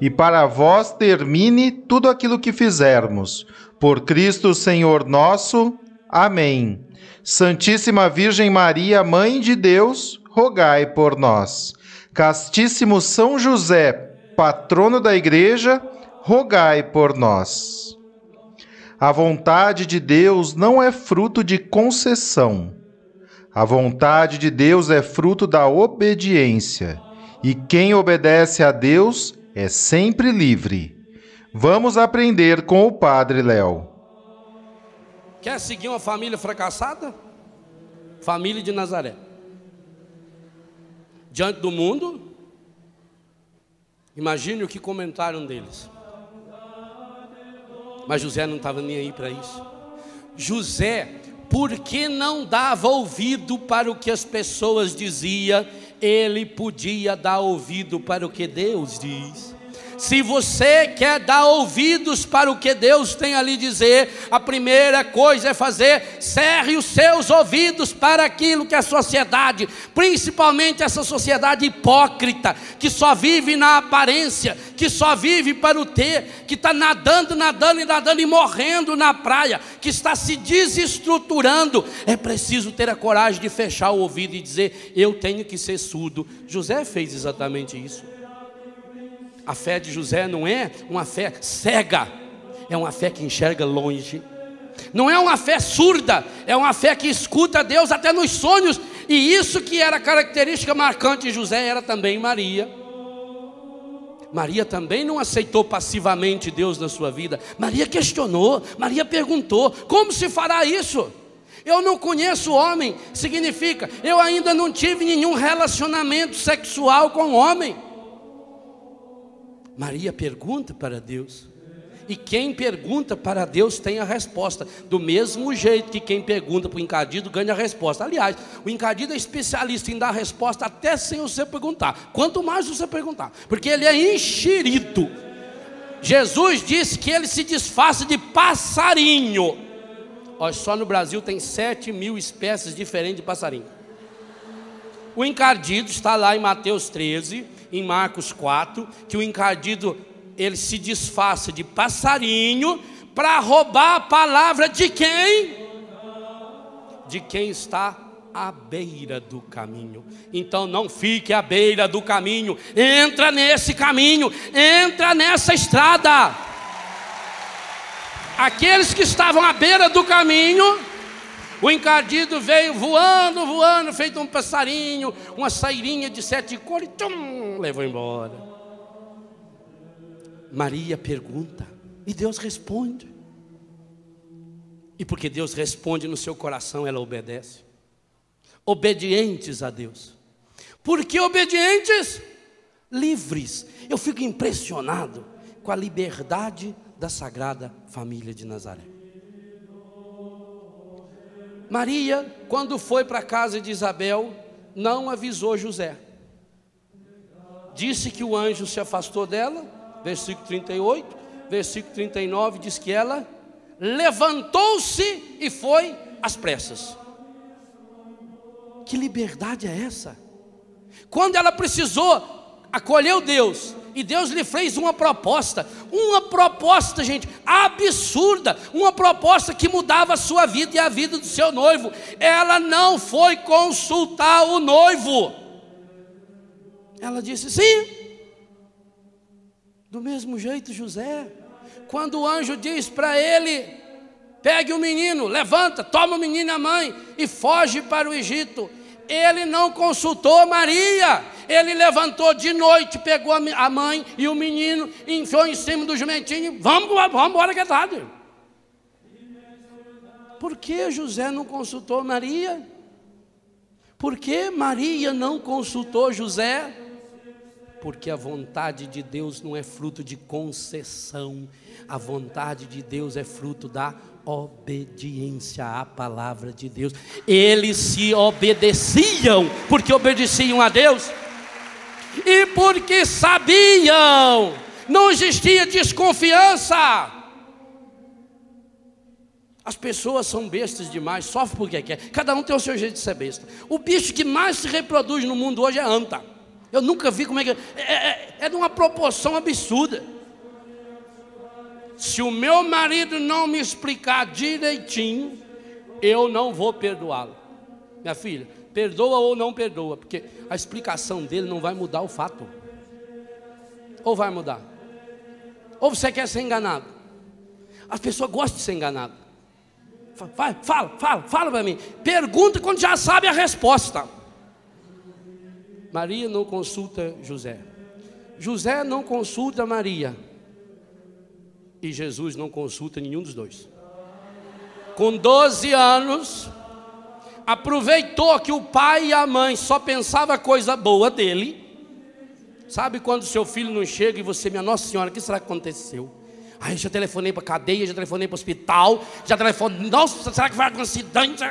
e para vós termine tudo aquilo que fizermos. Por Cristo Senhor nosso. Amém. Santíssima Virgem Maria, Mãe de Deus, rogai por nós. Castíssimo São José, patrono da Igreja, rogai por nós. A vontade de Deus não é fruto de concessão. A vontade de Deus é fruto da obediência. E quem obedece a Deus é sempre livre. Vamos aprender com o Padre Léo. Quer seguir uma família fracassada? Família de Nazaré. Diante do mundo, imagine o que comentaram deles. Mas José não estava nem aí para isso. José, porque não dava ouvido para o que as pessoas diziam, ele podia dar ouvido para o que Deus diz. Se você quer dar ouvidos para o que Deus tem a lhe dizer, a primeira coisa é fazer, cerre os seus ouvidos para aquilo que a sociedade, principalmente essa sociedade hipócrita, que só vive na aparência, que só vive para o ter, que está nadando, nadando e nadando e morrendo na praia, que está se desestruturando, é preciso ter a coragem de fechar o ouvido e dizer: Eu tenho que ser surdo. José fez exatamente isso. A fé de José não é uma fé cega, é uma fé que enxerga longe. Não é uma fé surda, é uma fé que escuta Deus até nos sonhos. E isso que era característica marcante de José era também Maria. Maria também não aceitou passivamente Deus na sua vida. Maria questionou, Maria perguntou: como se fará isso? Eu não conheço homem, significa eu ainda não tive nenhum relacionamento sexual com homem. Maria pergunta para Deus. E quem pergunta para Deus tem a resposta. Do mesmo jeito que quem pergunta para o encardido ganha a resposta. Aliás, o encardido é especialista em dar resposta até sem você perguntar. Quanto mais você perguntar, porque ele é enxerido. Jesus disse que ele se disfarça de passarinho. Olha, só no Brasil tem 7 mil espécies diferentes de passarinho. O encardido está lá em Mateus 13 em Marcos 4, que o encardido ele se disfarça de passarinho para roubar a palavra de quem? De quem está à beira do caminho. Então não fique à beira do caminho, entra nesse caminho, entra nessa estrada. Aqueles que estavam à beira do caminho, o encardido veio voando, voando, feito um passarinho, uma sairinha de sete cores, tchum, levou embora. Maria pergunta e Deus responde. E porque Deus responde no seu coração, ela obedece. Obedientes a Deus. Porque obedientes? Livres. Eu fico impressionado com a liberdade da Sagrada Família de Nazaré. Maria, quando foi para a casa de Isabel, não avisou José. Disse que o anjo se afastou dela, versículo 38, versículo 39 diz que ela levantou-se e foi às pressas. Que liberdade é essa? Quando ela precisou, acolheu Deus, e Deus lhe fez uma proposta, uma proposta, gente, absurda, uma proposta que mudava a sua vida e a vida do seu noivo. Ela não foi consultar o noivo. Ela disse: sim. Do mesmo jeito, José, quando o anjo diz para ele pegue o menino, levanta, toma o menino e a mãe e foge para o Egito. Ele não consultou Maria. Ele levantou de noite, pegou a mãe e o menino, enfiou em cima do jumentinho. Vamos, vamos embora que é tarde. Por que José não consultou Maria? Por que Maria não consultou José? Porque a vontade de Deus não é fruto de concessão, a vontade de Deus é fruto da obediência à palavra de Deus. Eles se obedeciam porque obedeciam a Deus e porque sabiam, não existia desconfiança. As pessoas são bestas demais, sofrem porque quer. Cada um tem o seu jeito de ser besta. O bicho que mais se reproduz no mundo hoje é anta. Eu nunca vi como é que. É, é, é de uma proporção absurda. Se o meu marido não me explicar direitinho, eu não vou perdoá-lo. Minha filha, perdoa ou não perdoa, porque a explicação dele não vai mudar o fato. Ou vai mudar? Ou você quer ser enganado? As pessoas gostam de ser enganado. Fala, fala, fala, fala para mim. Pergunta quando já sabe a resposta. Maria não consulta José. José não consulta Maria e Jesus não consulta nenhum dos dois. Com 12 anos, aproveitou que o pai e a mãe só pensavam coisa boa dele. Sabe quando seu filho não chega e você, minha Nossa Senhora, o que será que aconteceu? Aí já telefonei para cadeia, já telefonei para hospital, já telefonei, nossa, será que vai acontecer acidente?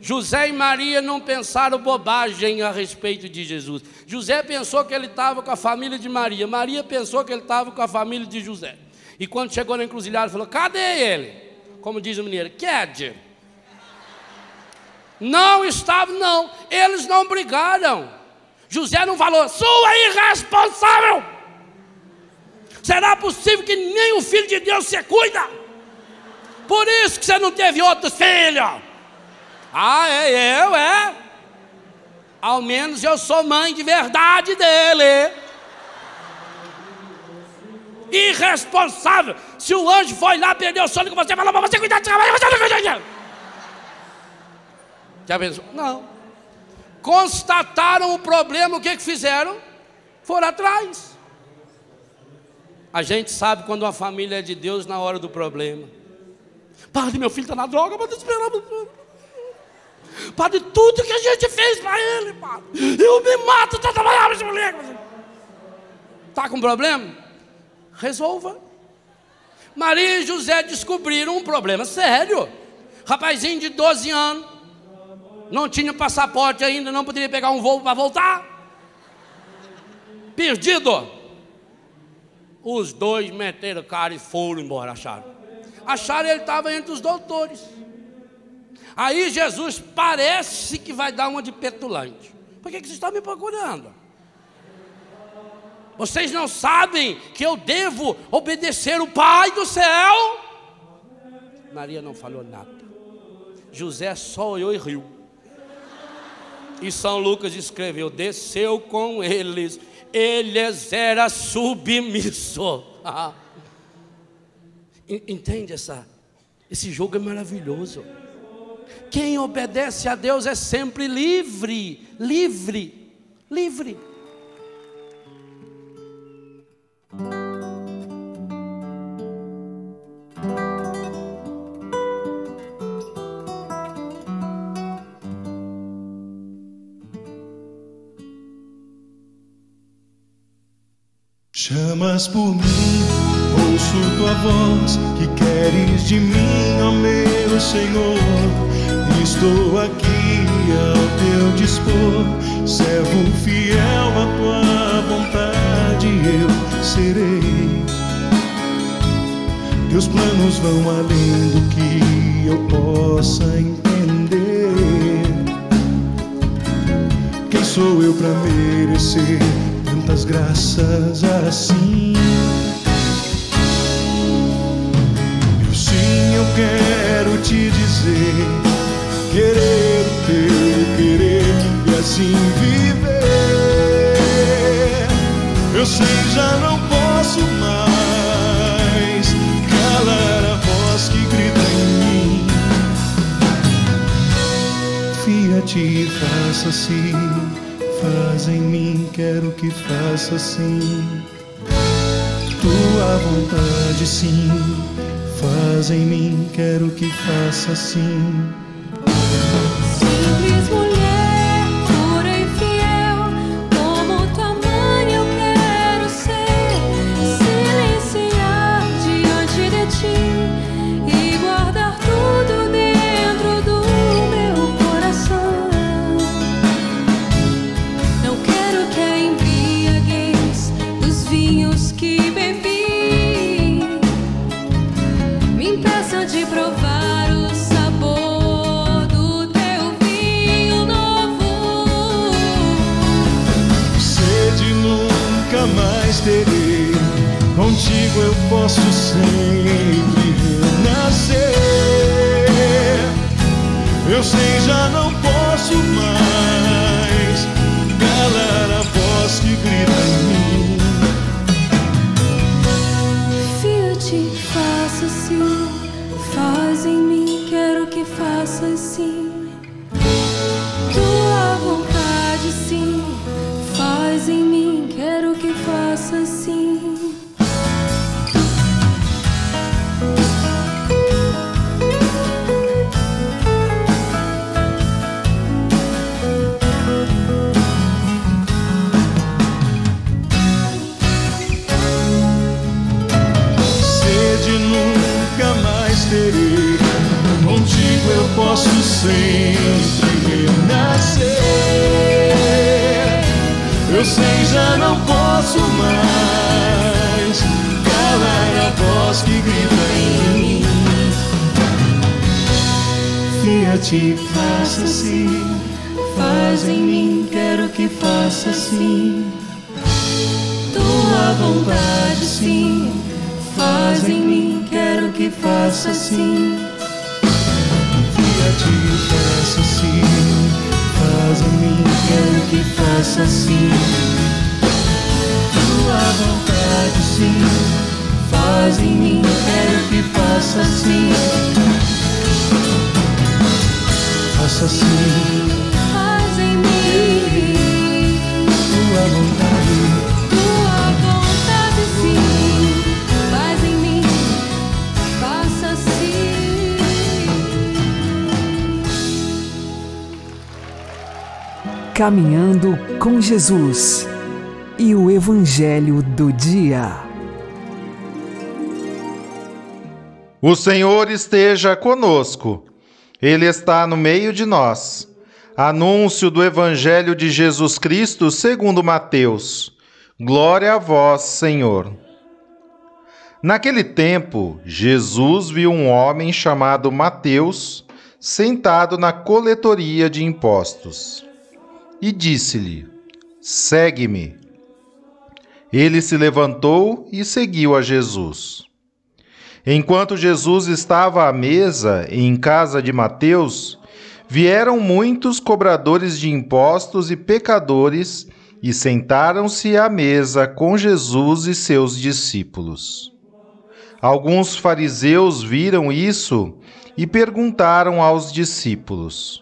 José e Maria não pensaram bobagem a respeito de Jesus. José pensou que ele estava com a família de Maria, Maria pensou que ele estava com a família de José. E quando chegou na encruzilhada, falou: Cadê ele? Como diz o mineiro, Ked. Não estava, não. Eles não brigaram. José não falou, sua irresponsável. Será possível que nem o filho de Deus se cuida? Por isso que você não teve outros filhos. Ah, é eu, é. Ao menos eu sou mãe de verdade dele irresponsável. Se o anjo foi lá, perdeu o sono com você, falou para você cuidar de trabalho, você não cuida Já pensou? Não. Constataram o problema, o que, que fizeram? Foram atrás. A gente sabe quando uma família é de Deus na hora do problema. Padre, meu filho está na droga, mas esperando. Padre, tudo que a gente fez para ele, padre. Eu me mato, está trabalhando esse moleque. Está com problema? resolva. Maria e José descobriram um problema sério. Rapazinho de 12 anos, não tinha passaporte ainda, não poderia pegar um voo para voltar. Perdido. Os dois meteram cara e foram embora, acharam. Acharam ele estava entre os doutores. Aí Jesus parece que vai dar uma de petulante. Por que, que vocês estão me procurando? Vocês não sabem que eu devo obedecer o Pai do céu? Maria não falou nada. José só olhou e riu. E São Lucas escreveu: desceu com eles, eles era submisso. Entende essa? Esse jogo é maravilhoso. Quem obedece a Deus é sempre livre, livre, livre. Chamas por mim, ouço tua voz, que queres de mim, ó meu Senhor. Estou aqui ao teu dispor, servo fiel à tua vontade, eu serei. Teus planos vão além do que eu possa entender. Quem sou eu para merecer? tantas graças assim. Eu sim, eu quero te dizer, querer o teu querer e assim viver. Eu sei, já não posso mais calar a voz que grita em mim. Fia-te, faça-se faz em mim, quero que faça assim. Tua vontade, sim, faz em mim, quero que faça assim. Sempre renascer. Eu sei, faça assim. Tua vontade, sim, faz em mim, quero que faça assim. Faça assim, Caminhando com Jesus e o Evangelho do Dia. O Senhor esteja conosco, Ele está no meio de nós. Anúncio do Evangelho de Jesus Cristo segundo Mateus. Glória a vós, Senhor. Naquele tempo, Jesus viu um homem chamado Mateus sentado na coletoria de impostos e disse-lhe: Segue-me. Ele se levantou e seguiu a Jesus. Enquanto Jesus estava à mesa em casa de Mateus, vieram muitos cobradores de impostos e pecadores e sentaram-se à mesa com Jesus e seus discípulos. Alguns fariseus viram isso e perguntaram aos discípulos: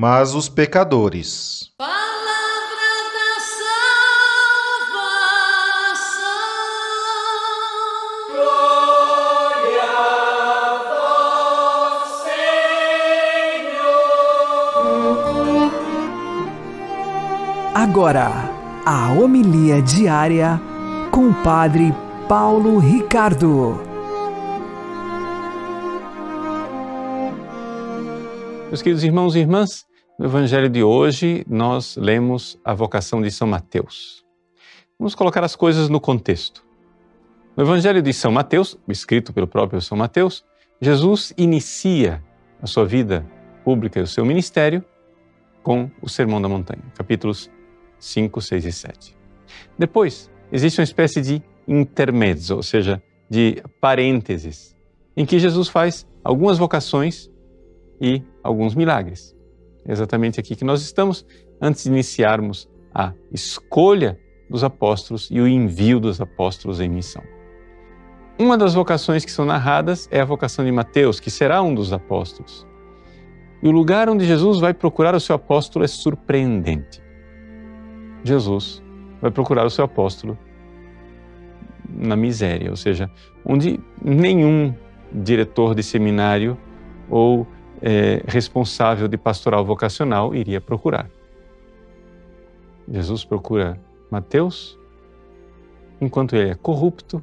mas os pecadores. Palavra da salvação. Agora, a homilia diária com o Padre Paulo Ricardo. Meus queridos irmãos e irmãs, no Evangelho de hoje nós lemos a vocação de São Mateus. Vamos colocar as coisas no contexto. No Evangelho de São Mateus, escrito pelo próprio São Mateus, Jesus inicia a sua vida pública e o seu ministério com o Sermão da Montanha, capítulos 5, 6 e 7. Depois, existe uma espécie de intermezzo, ou seja, de parênteses, em que Jesus faz algumas vocações e alguns milagres. Exatamente aqui que nós estamos, antes de iniciarmos a escolha dos apóstolos e o envio dos apóstolos em missão. Uma das vocações que são narradas é a vocação de Mateus, que será um dos apóstolos. E o lugar onde Jesus vai procurar o seu apóstolo é surpreendente. Jesus vai procurar o seu apóstolo na miséria, ou seja, onde nenhum diretor de seminário ou é, responsável de pastoral vocacional iria procurar. Jesus procura Mateus enquanto ele é corrupto,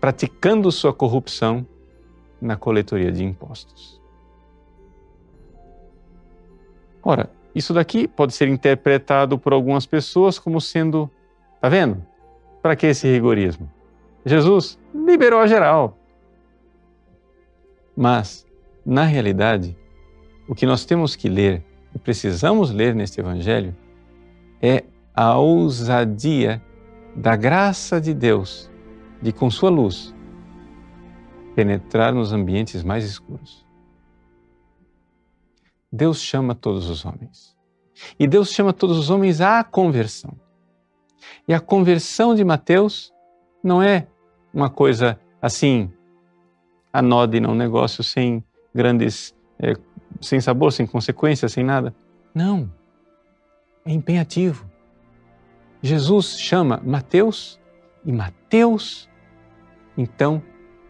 praticando sua corrupção na coletoria de impostos. Ora, isso daqui pode ser interpretado por algumas pessoas como sendo, tá vendo? Para que esse rigorismo? Jesus liberou a geral. Mas, na realidade, o que nós temos que ler e precisamos ler neste Evangelho é a ousadia da graça de Deus de, com sua luz, penetrar nos ambientes mais escuros. Deus chama todos os homens. E Deus chama todos os homens à conversão. E a conversão de Mateus não é uma coisa assim, anódina, um negócio sem grandes, é, sem sabor, sem consequências, sem nada. Não. É empenhativo. Jesus chama Mateus e Mateus, então,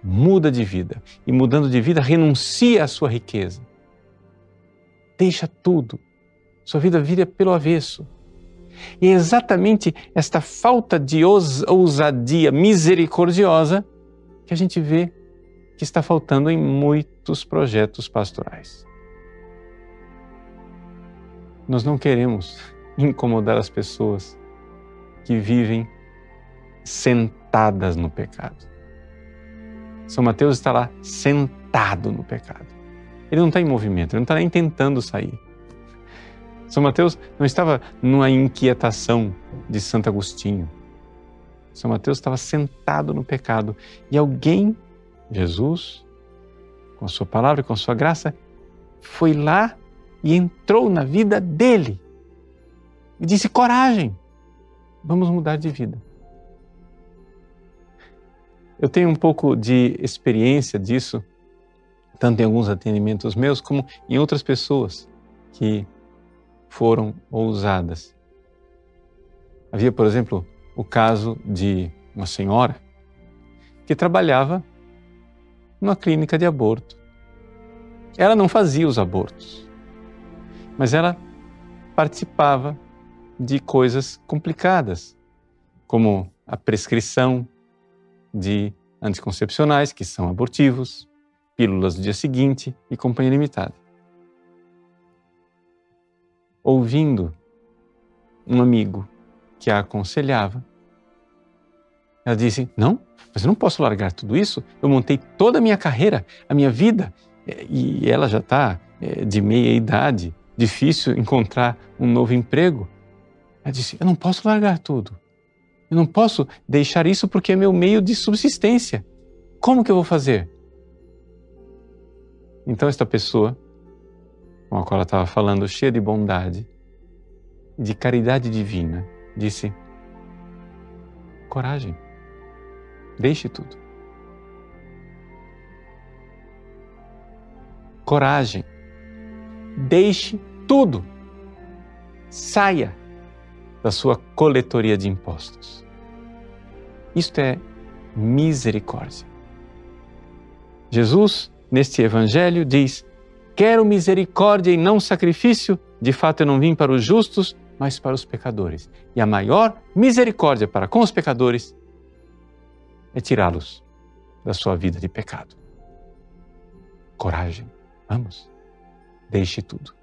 muda de vida. E mudando de vida, renuncia à sua riqueza. Deixa tudo. Sua vida vira pelo avesso. E é exatamente esta falta de ousadia misericordiosa que a gente vê que está faltando em muitos projetos pastorais. Nós não queremos incomodar as pessoas que vivem sentadas no pecado. São Mateus está lá sentado no pecado. Ele não está em movimento, ele não está nem tentando sair. São Mateus não estava numa inquietação de Santo Agostinho. São Mateus estava sentado no pecado e alguém, Jesus, com a sua palavra e com a sua graça, foi lá e entrou na vida dele e disse: coragem, vamos mudar de vida. Eu tenho um pouco de experiência disso, tanto em alguns atendimentos meus, como em outras pessoas que foram ousadas. Havia, por exemplo, o caso de uma senhora que trabalhava numa clínica de aborto. Ela não fazia os abortos, mas ela participava de coisas complicadas, como a prescrição de anticoncepcionais, que são abortivos, pílulas do dia seguinte e companhia limitada ouvindo um amigo que a aconselhava, ela disse: Não, mas eu não posso largar tudo isso. Eu montei toda a minha carreira, a minha vida, e ela já está é, de meia idade, difícil encontrar um novo emprego. Ela disse: Eu não posso largar tudo. Eu não posso deixar isso porque é meu meio de subsistência. Como que eu vou fazer? Então, esta pessoa com a qual ela estava falando, cheia de bondade de caridade divina, disse: coragem, deixe tudo. Coragem, deixe tudo. Saia da sua coletoria de impostos. Isto é misericórdia. Jesus, neste evangelho, diz: Quero misericórdia e não sacrifício. De fato, eu não vim para os justos, mas para os pecadores. E a maior misericórdia para com os pecadores é tirá-los da sua vida de pecado. Coragem, vamos, deixe tudo.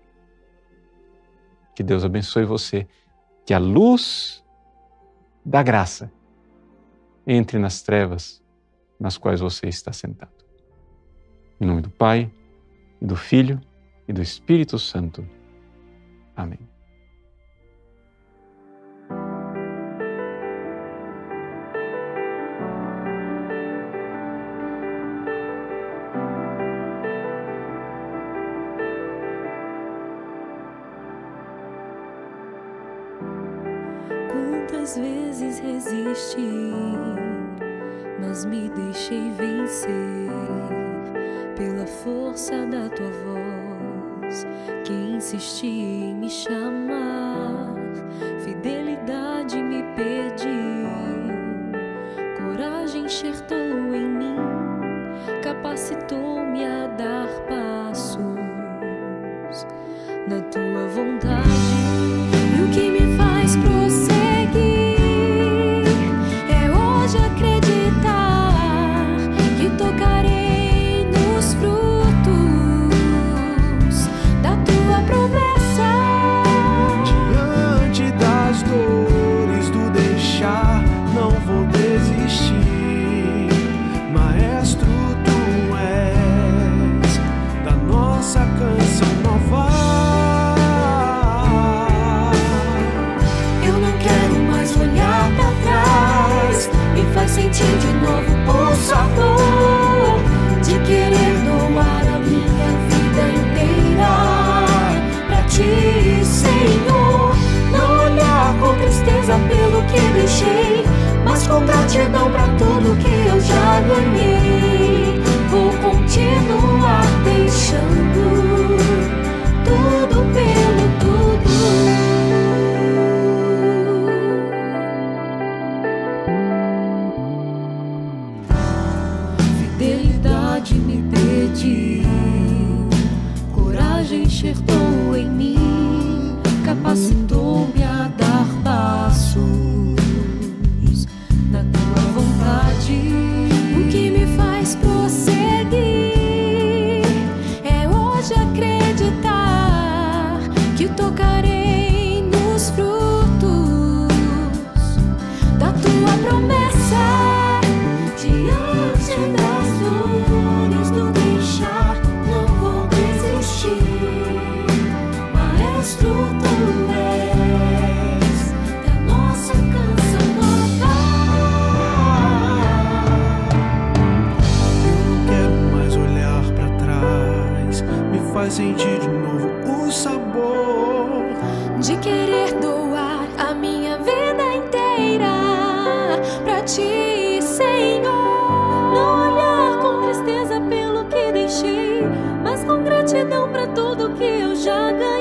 Que Deus abençoe você, que a luz da graça entre nas trevas nas quais você está sentado. Em nome do Pai, e do Filho e do Espírito Santo. Amém. Voz que insisti em me chamar. Fidelidade me pediu, coragem enxertou em mim, capacitou-me a dar passos na tua vontade. Gratidão pra tudo que eu já ganhei. Vou continuar deixando Faz sentir de novo o sabor. de querer doar a minha vida inteira pra ti, Senhor. Não olhar com tristeza pelo que deixei, mas com gratidão pra tudo que eu já ganhei.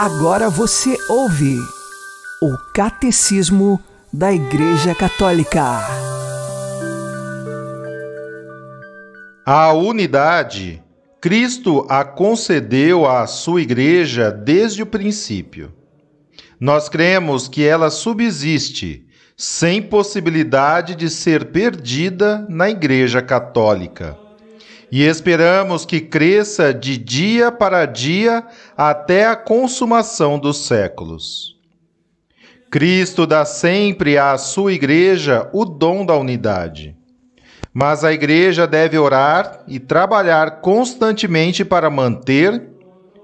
Agora você ouve o Catecismo da Igreja Católica. A unidade, Cristo a concedeu à sua igreja desde o princípio. Nós cremos que ela subsiste, sem possibilidade de ser perdida na Igreja Católica. E esperamos que cresça de dia para dia até a consumação dos séculos. Cristo dá sempre à sua igreja o dom da unidade. Mas a igreja deve orar e trabalhar constantemente para manter,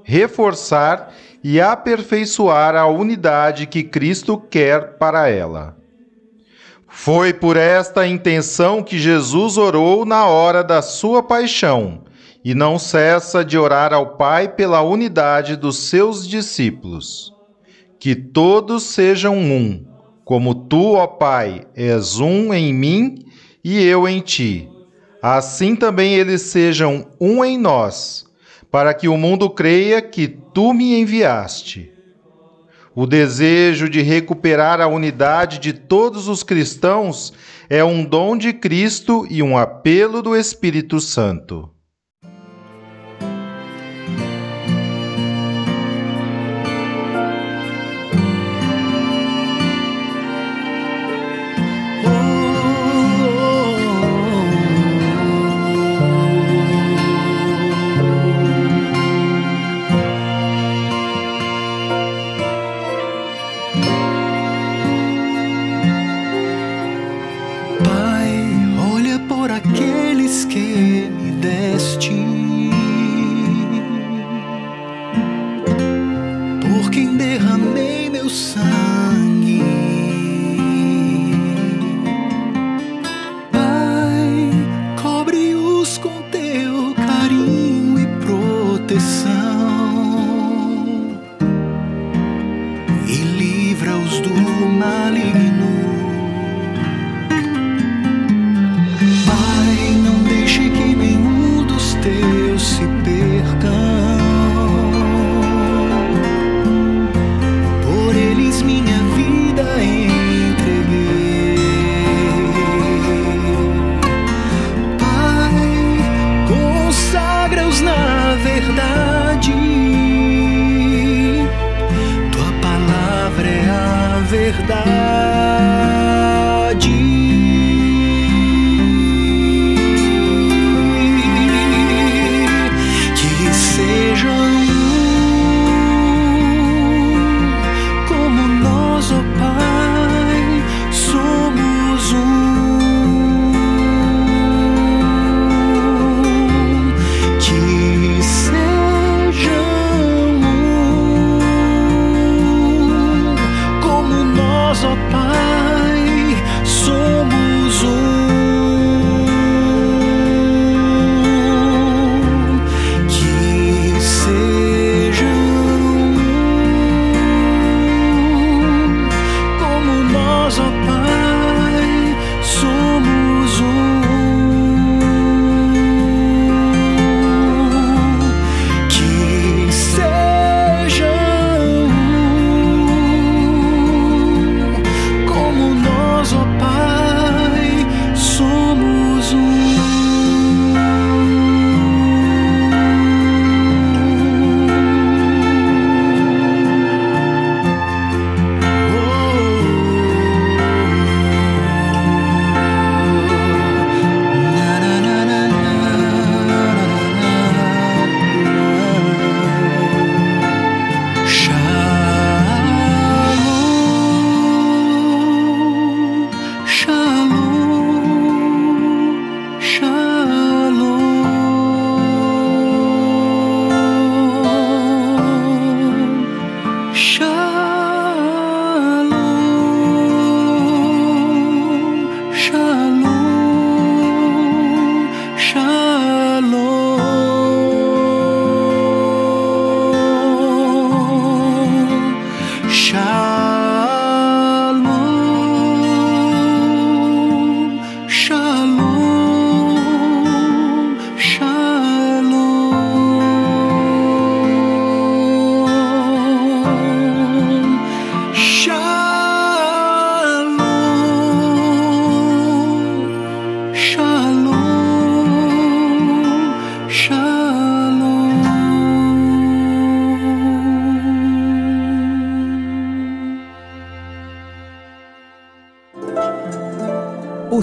reforçar e aperfeiçoar a unidade que Cristo quer para ela. Foi por esta intenção que Jesus orou na hora da sua paixão e não cessa de orar ao Pai pela unidade dos seus discípulos. Que todos sejam um, como tu, ó Pai, és um em mim e eu em ti. Assim também eles sejam um em nós, para que o mundo creia que tu me enviaste. O desejo de recuperar a unidade de todos os cristãos é um dom de Cristo e um apelo do Espírito Santo.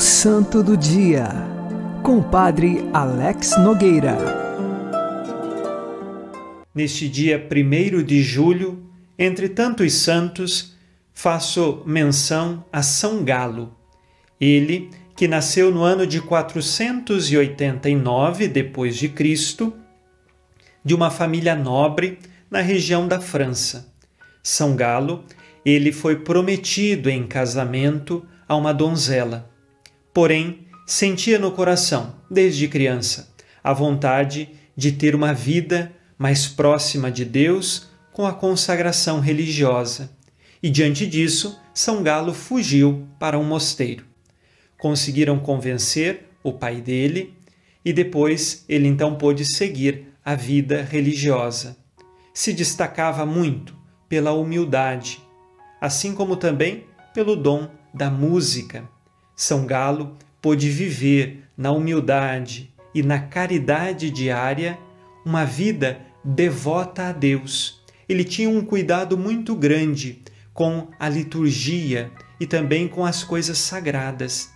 Santo do Dia, com o Padre Alex Nogueira. Neste dia 1 de julho, entre tantos santos, faço menção a São Galo. Ele, que nasceu no ano de 489 depois de Cristo, de uma família nobre na região da França. São Galo, ele foi prometido em casamento a uma donzela. Porém, sentia no coração, desde criança, a vontade de ter uma vida mais próxima de Deus com a consagração religiosa. E diante disso, São Galo fugiu para um mosteiro. Conseguiram convencer o pai dele e depois ele então pôde seguir a vida religiosa. Se destacava muito pela humildade, assim como também pelo dom da música. São Galo pôde viver na humildade e na caridade diária uma vida devota a Deus. Ele tinha um cuidado muito grande com a liturgia e também com as coisas sagradas.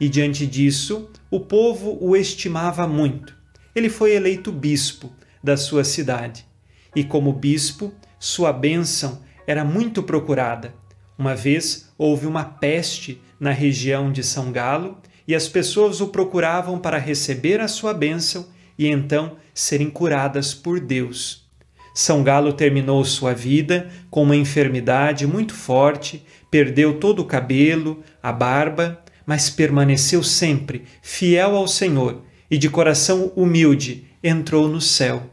E diante disso, o povo o estimava muito. Ele foi eleito bispo da sua cidade. E como bispo, sua bênção era muito procurada. Uma vez houve uma peste na região de São Galo e as pessoas o procuravam para receber a sua bênção e então serem curadas por Deus. São Galo terminou sua vida com uma enfermidade muito forte, perdeu todo o cabelo, a barba, mas permaneceu sempre fiel ao Senhor e de coração humilde entrou no céu.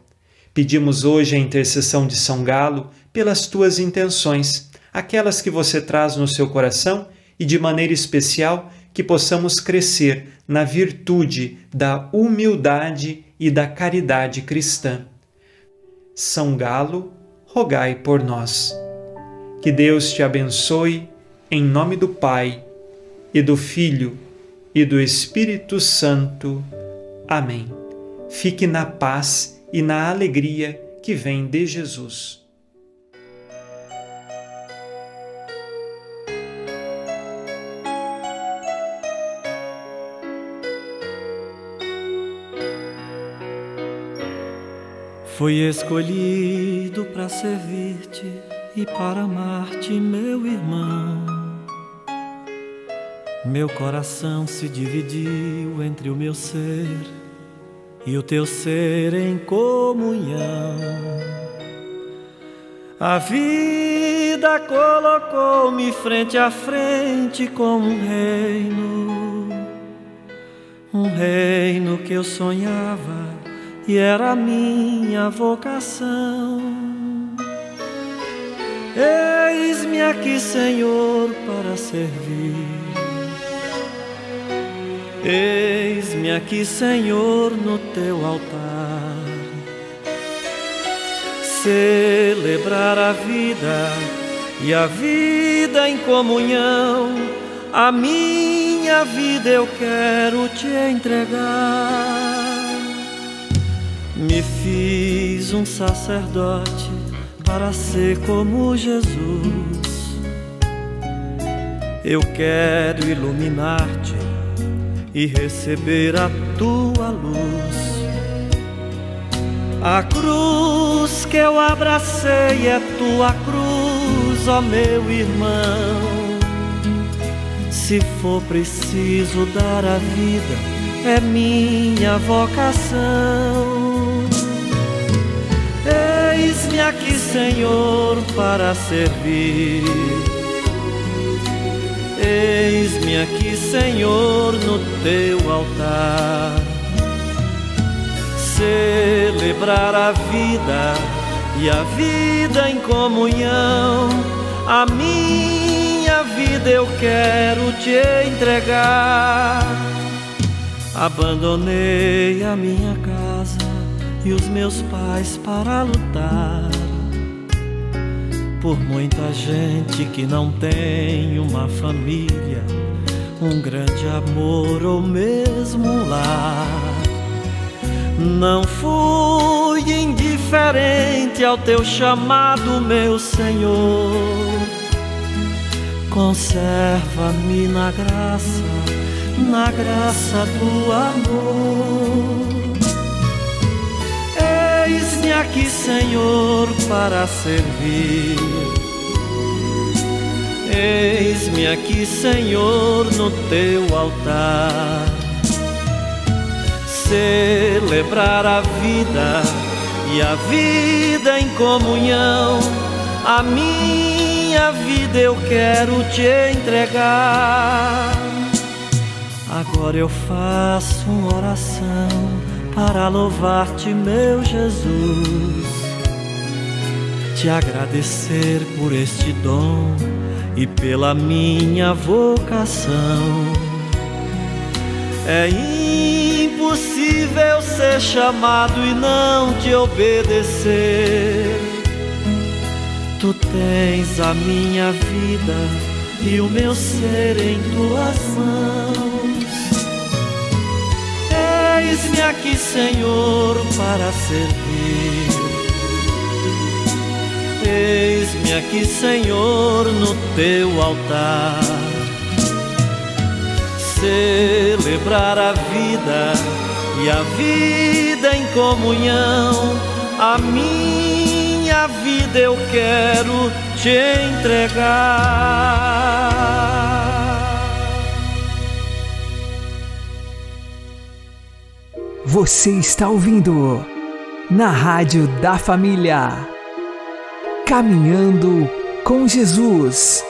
Pedimos hoje a intercessão de São Galo pelas tuas intenções, aquelas que você traz no seu coração e de maneira especial que possamos crescer na virtude da humildade e da caridade cristã. São Galo, rogai por nós. Que Deus te abençoe, em nome do Pai, e do Filho, e do Espírito Santo. Amém. Fique na paz e na alegria que vem de Jesus. Fui escolhido para servir-te e para amar-te, meu irmão. Meu coração se dividiu entre o meu ser e o teu ser em comunhão. A vida colocou-me frente a frente com um reino, um reino que eu sonhava e era minha vocação. Eis-me aqui, Senhor, para servir. Eis-me aqui, Senhor, no teu altar. Celebrar a vida e a vida em comunhão. A minha vida eu quero te entregar. Me fiz um sacerdote para ser como Jesus. Eu quero iluminar-te e receber a tua luz. A cruz que eu abracei é tua cruz, ó meu irmão. Se for preciso dar a vida, é minha vocação. Eis-me aqui, Senhor, para servir. Eis-me aqui, Senhor, no teu altar. Celebrar a vida e a vida em comunhão. A minha vida eu quero te entregar. Abandonei a minha casa e os meus pais para lutar por muita gente que não tem uma família, um grande amor ou mesmo um lar. Não fui indiferente ao teu chamado, meu Senhor. Conserva-me na graça, na graça do amor. Aqui, Senhor, para servir. Eis-me aqui, Senhor, no teu altar. Celebrar a vida e a vida em comunhão. A minha vida eu quero te entregar. Agora eu faço uma oração para louvar-te, meu Jesus, te agradecer por este dom e pela minha vocação. É impossível ser chamado e não te obedecer. Tu tens a minha vida e o meu ser em tuas mãos. Eis-me aqui, Senhor, para servir. Eis-me aqui, Senhor, no teu altar. Celebrar a vida e a vida em comunhão, a minha vida eu quero te entregar. Você está ouvindo na Rádio da Família. Caminhando com Jesus.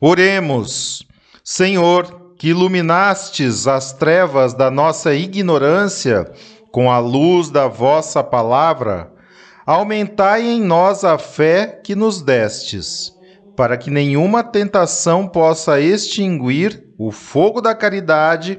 Oremos, Senhor, que iluminastes as trevas da nossa ignorância com a luz da vossa palavra, aumentai em nós a fé que nos destes, para que nenhuma tentação possa extinguir o fogo da caridade